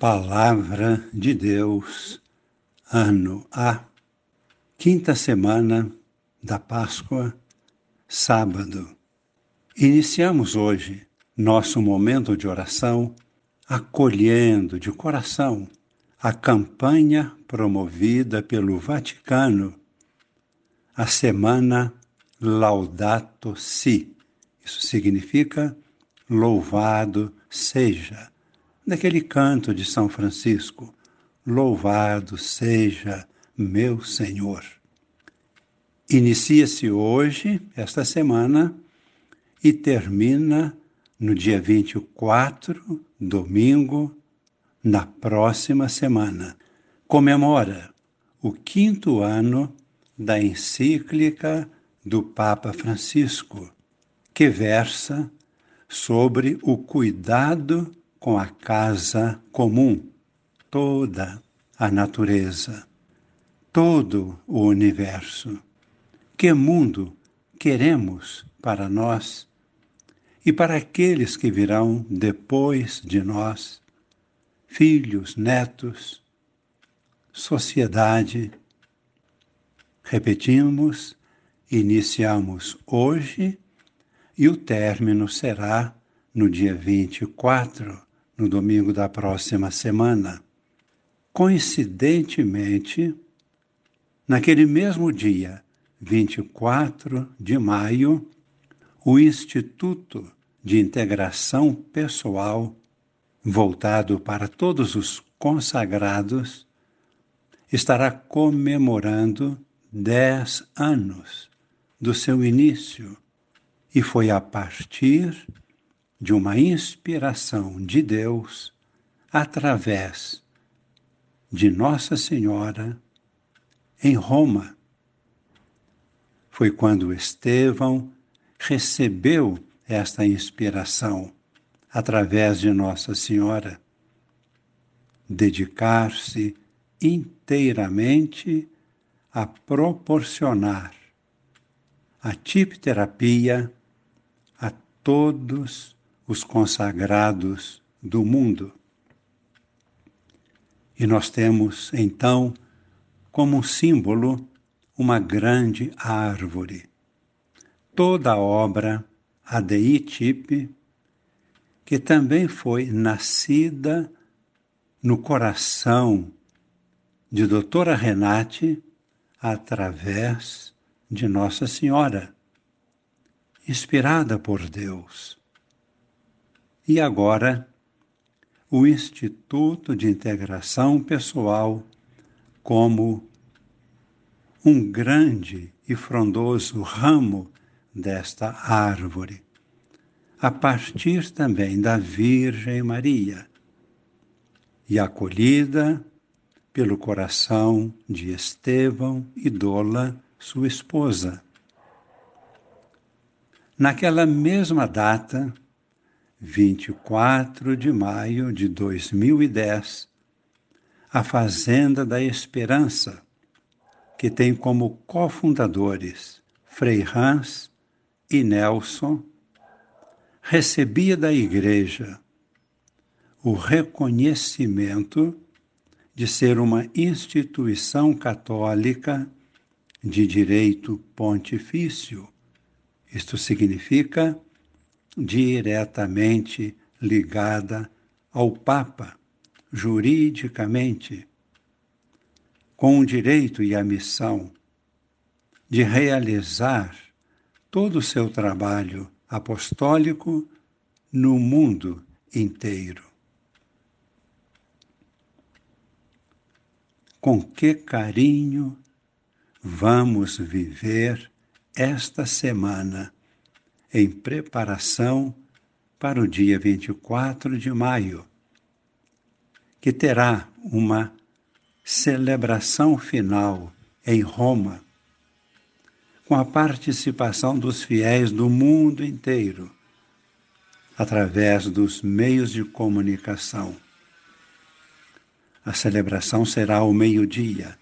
Palavra de Deus, ano A, quinta semana da Páscoa, sábado. Iniciamos hoje nosso momento de oração acolhendo de coração a campanha promovida pelo Vaticano, a semana Laudato Si. Isso significa louvado seja daquele canto de São Francisco: Louvado seja meu Senhor. Inicia-se hoje, esta semana, e termina no dia 24, domingo, na próxima semana. Comemora o quinto ano da encíclica do Papa Francisco, que versa sobre o cuidado com a casa comum, toda a natureza, todo o universo. Que mundo queremos para nós e para aqueles que virão depois de nós, filhos, netos, sociedade. Repetimos, iniciamos hoje e o término será no dia 24 no domingo da próxima semana. Coincidentemente, naquele mesmo dia, 24 de maio, o Instituto de Integração Pessoal, voltado para todos os consagrados, estará comemorando dez anos do seu início e foi a partir de uma inspiração de Deus através de Nossa Senhora em Roma. Foi quando Estevão recebeu esta inspiração através de Nossa Senhora. Dedicar-se inteiramente a proporcionar a tipterapia a todos os consagrados do mundo. E nós temos, então, como símbolo, uma grande árvore. Toda a obra Adeitipe, que também foi nascida no coração de doutora Renate através de Nossa Senhora, inspirada por Deus e agora o Instituto de Integração Pessoal como um grande e frondoso ramo desta árvore, a partir também da Virgem Maria e acolhida pelo coração de Estevão e Dola, sua esposa. Naquela mesma data, 24 de maio de 2010, a Fazenda da Esperança, que tem como cofundadores Frei Hans e Nelson, recebia da Igreja o reconhecimento de ser uma instituição católica de direito pontifício. Isto significa diretamente ligada ao Papa, juridicamente, com o direito e a missão de realizar todo o seu trabalho apostólico no mundo inteiro. Com que carinho vamos viver esta semana em preparação para o dia 24 de maio, que terá uma celebração final em Roma, com a participação dos fiéis do mundo inteiro, através dos meios de comunicação. A celebração será ao meio-dia.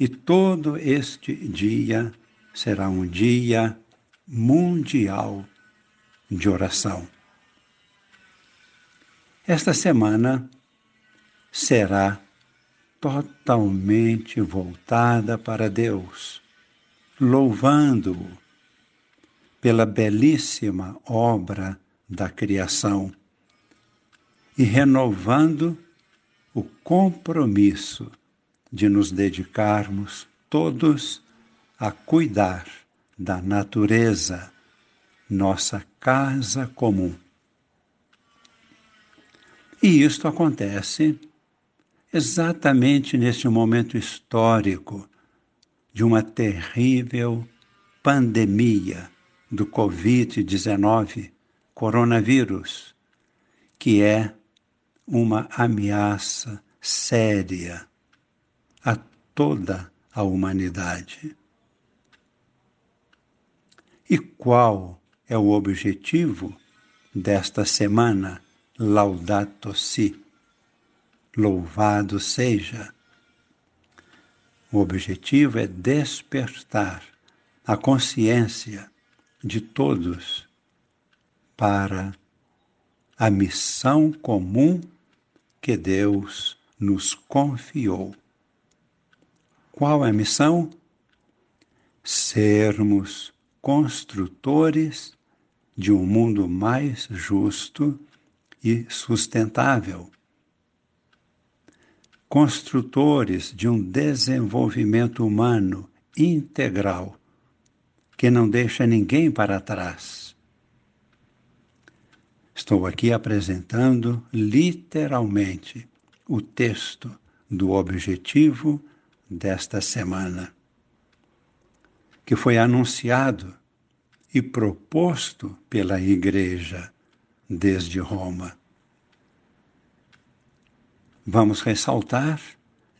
E todo este dia será um dia mundial de oração. Esta semana será totalmente voltada para Deus, louvando-o pela belíssima obra da criação e renovando o compromisso de nos dedicarmos todos a cuidar da natureza, nossa casa comum. E isto acontece exatamente neste momento histórico de uma terrível pandemia do Covid-19, coronavírus, que é uma ameaça séria a toda a humanidade. E qual é o objetivo desta semana Laudato Si? Louvado seja. O objetivo é despertar a consciência de todos para a missão comum que Deus nos confiou. Qual é a missão? Sermos construtores de um mundo mais justo e sustentável. Construtores de um desenvolvimento humano integral que não deixa ninguém para trás. Estou aqui apresentando literalmente o texto do objetivo desta semana, que foi anunciado e proposto pela Igreja desde Roma. Vamos ressaltar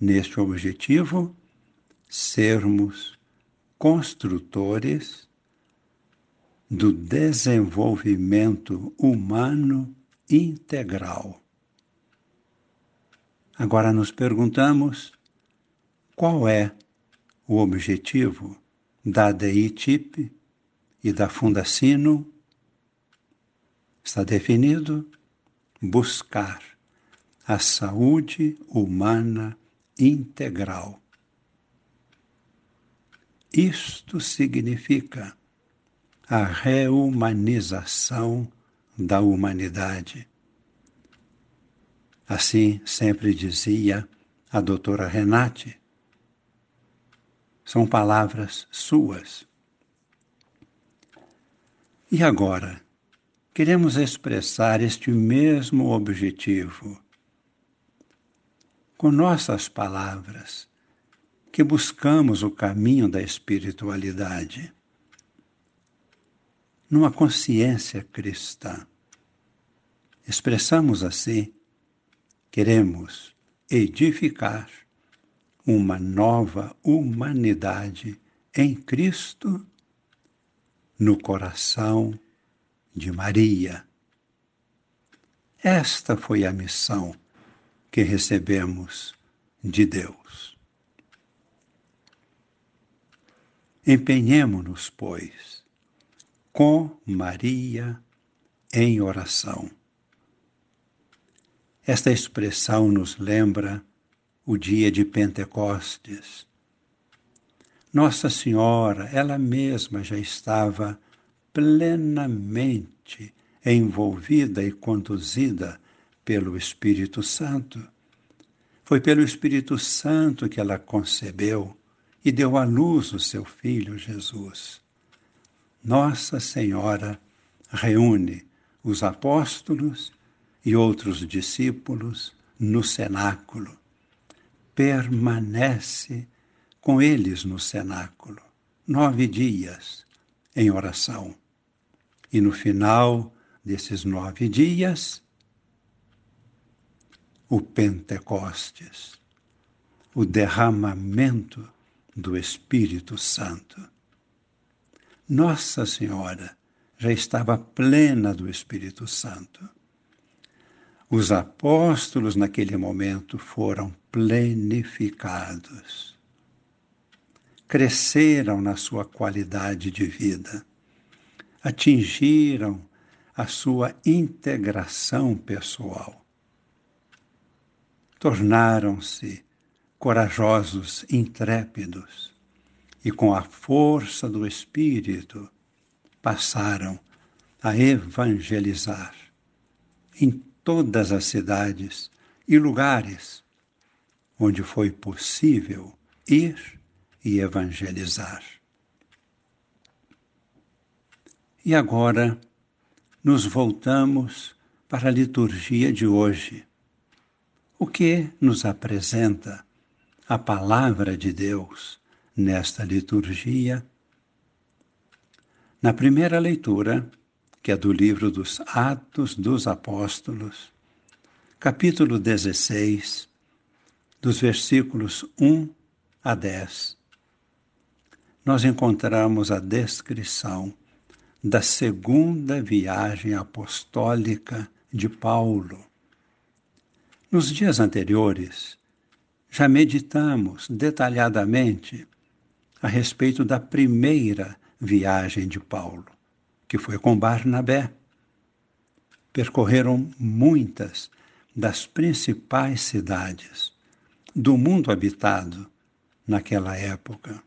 neste objetivo sermos construtores do desenvolvimento humano integral. Agora nos perguntamos qual é o objetivo da DEITIP e da Fundacino? Está definido buscar a saúde humana integral. Isto significa a reumanização da humanidade. Assim sempre dizia a doutora Renate. São palavras suas. E agora, queremos expressar este mesmo objetivo com nossas palavras, que buscamos o caminho da espiritualidade numa consciência cristã. Expressamos assim, queremos edificar uma nova humanidade em Cristo no coração de Maria. Esta foi a missão que recebemos de Deus. Empenhemo-nos, pois, com Maria em oração. Esta expressão nos lembra o dia de Pentecostes. Nossa Senhora, ela mesma já estava plenamente envolvida e conduzida pelo Espírito Santo. Foi pelo Espírito Santo que ela concebeu e deu à luz o seu filho Jesus. Nossa Senhora reúne os apóstolos e outros discípulos no cenáculo. Permanece com eles no cenáculo nove dias em oração. E no final desses nove dias, o Pentecostes, o derramamento do Espírito Santo. Nossa Senhora já estava plena do Espírito Santo. Os apóstolos, naquele momento, foram plenificados. Cresceram na sua qualidade de vida, atingiram a sua integração pessoal. tornaram-se corajosos, intrépidos e, com a força do Espírito, passaram a evangelizar em todas as cidades e lugares onde foi possível ir e evangelizar. E agora nos voltamos para a liturgia de hoje. O que nos apresenta a palavra de Deus nesta liturgia? Na primeira leitura, que é do livro dos Atos dos Apóstolos, capítulo 16, dos versículos 1 a 10, nós encontramos a descrição da segunda viagem apostólica de Paulo. Nos dias anteriores, já meditamos detalhadamente a respeito da primeira viagem de Paulo, que foi com Barnabé. Percorreram muitas das principais cidades do mundo habitado naquela época.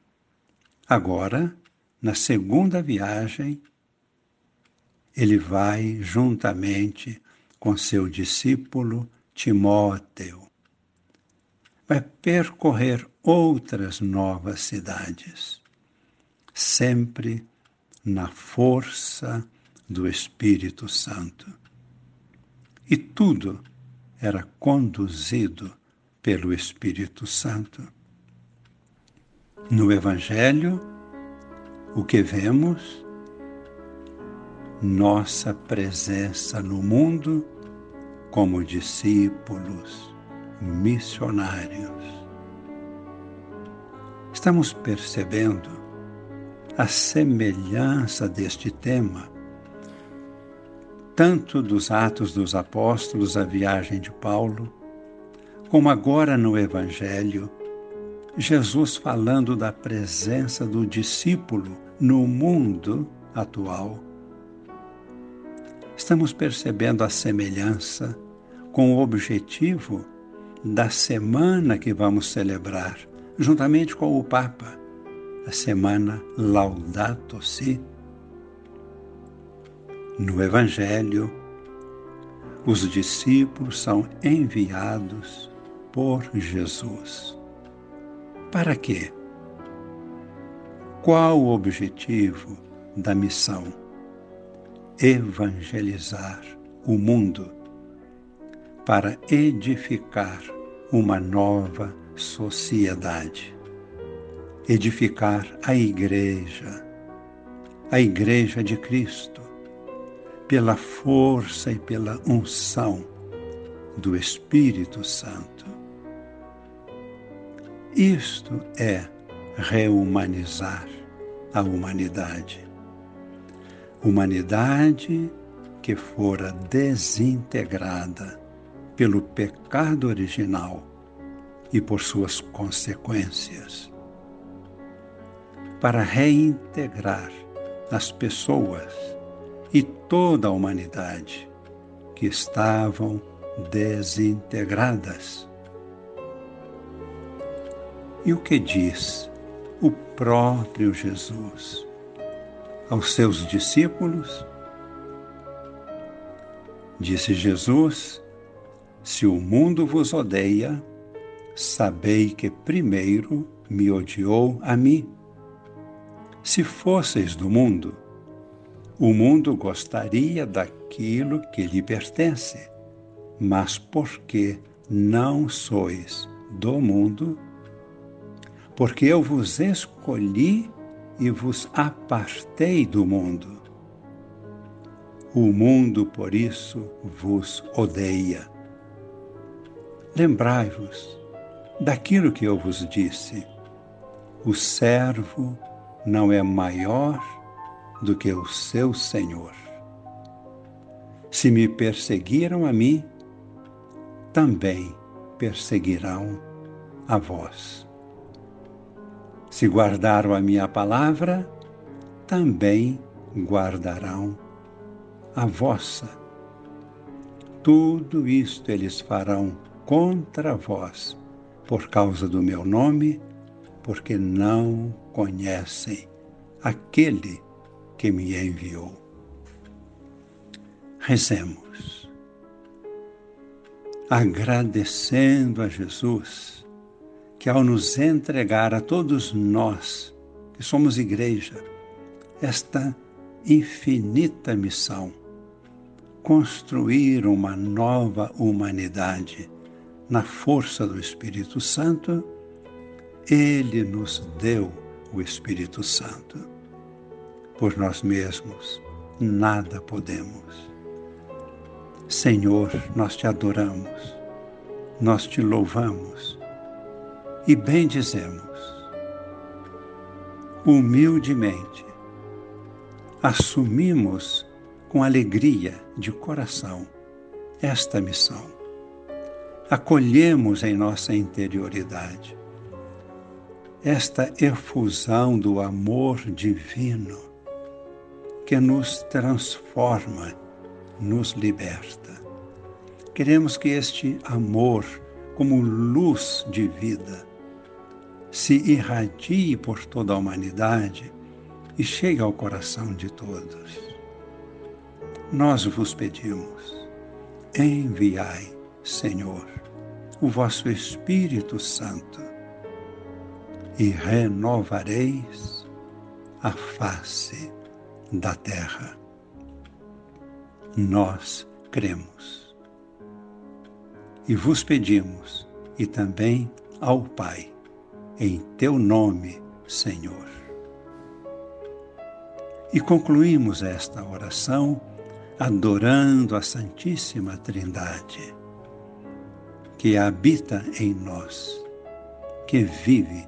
Agora, na segunda viagem, ele vai juntamente com seu discípulo Timóteo. Vai percorrer outras novas cidades, sempre na força do Espírito Santo. E tudo era conduzido pelo Espírito Santo. No Evangelho, o que vemos nossa presença no mundo como discípulos, missionários. Estamos percebendo a semelhança deste tema, tanto dos Atos dos Apóstolos, a viagem de Paulo, como agora no Evangelho, Jesus falando da presença do discípulo no mundo atual estamos percebendo a semelhança com o objetivo da semana que vamos celebrar, juntamente com o Papa, a semana Laudato Si. No Evangelho, os discípulos são enviados por Jesus. Para quê? Qual o objetivo da missão? evangelizar o mundo para edificar uma nova sociedade, edificar a Igreja, a Igreja de Cristo, pela força e pela unção do Espírito Santo. Isto é reumanizar a humanidade humanidade que fora desintegrada pelo pecado original e por suas consequências, para reintegrar as pessoas e toda a humanidade que estavam desintegradas. E o que diz o próprio Jesus? aos seus discípulos, disse Jesus: Se o mundo vos odeia, sabei que primeiro me odiou a mim. Se fosseis do mundo, o mundo gostaria daquilo que lhe pertence, mas porque não sois do mundo, porque eu vos escolhi e vos apartei do mundo. O mundo, por isso, vos odeia. Lembrai-vos daquilo que eu vos disse: o servo não é maior do que o seu senhor. Se me perseguiram a mim, também perseguirão a vós. Se guardaram a minha palavra, também guardarão a vossa. Tudo isto eles farão contra vós, por causa do meu nome, porque não conhecem aquele que me enviou. Rezemos, agradecendo a Jesus, que ao nos entregar a todos nós, que somos igreja, esta infinita missão, construir uma nova humanidade na força do Espírito Santo, ele nos deu o Espírito Santo. Por nós mesmos nada podemos. Senhor, nós te adoramos, nós te louvamos e bendizemos. Humildemente, assumimos com alegria de coração esta missão. Acolhemos em nossa interioridade esta efusão do amor divino que nos transforma, nos liberta. Queremos que este amor, como luz de vida, se irradie por toda a humanidade e chegue ao coração de todos. Nós vos pedimos, enviai, Senhor, o vosso Espírito Santo e renovareis a face da terra. Nós cremos e vos pedimos, e também ao Pai, em teu nome, Senhor. E concluímos esta oração adorando a Santíssima Trindade, que habita em nós, que vive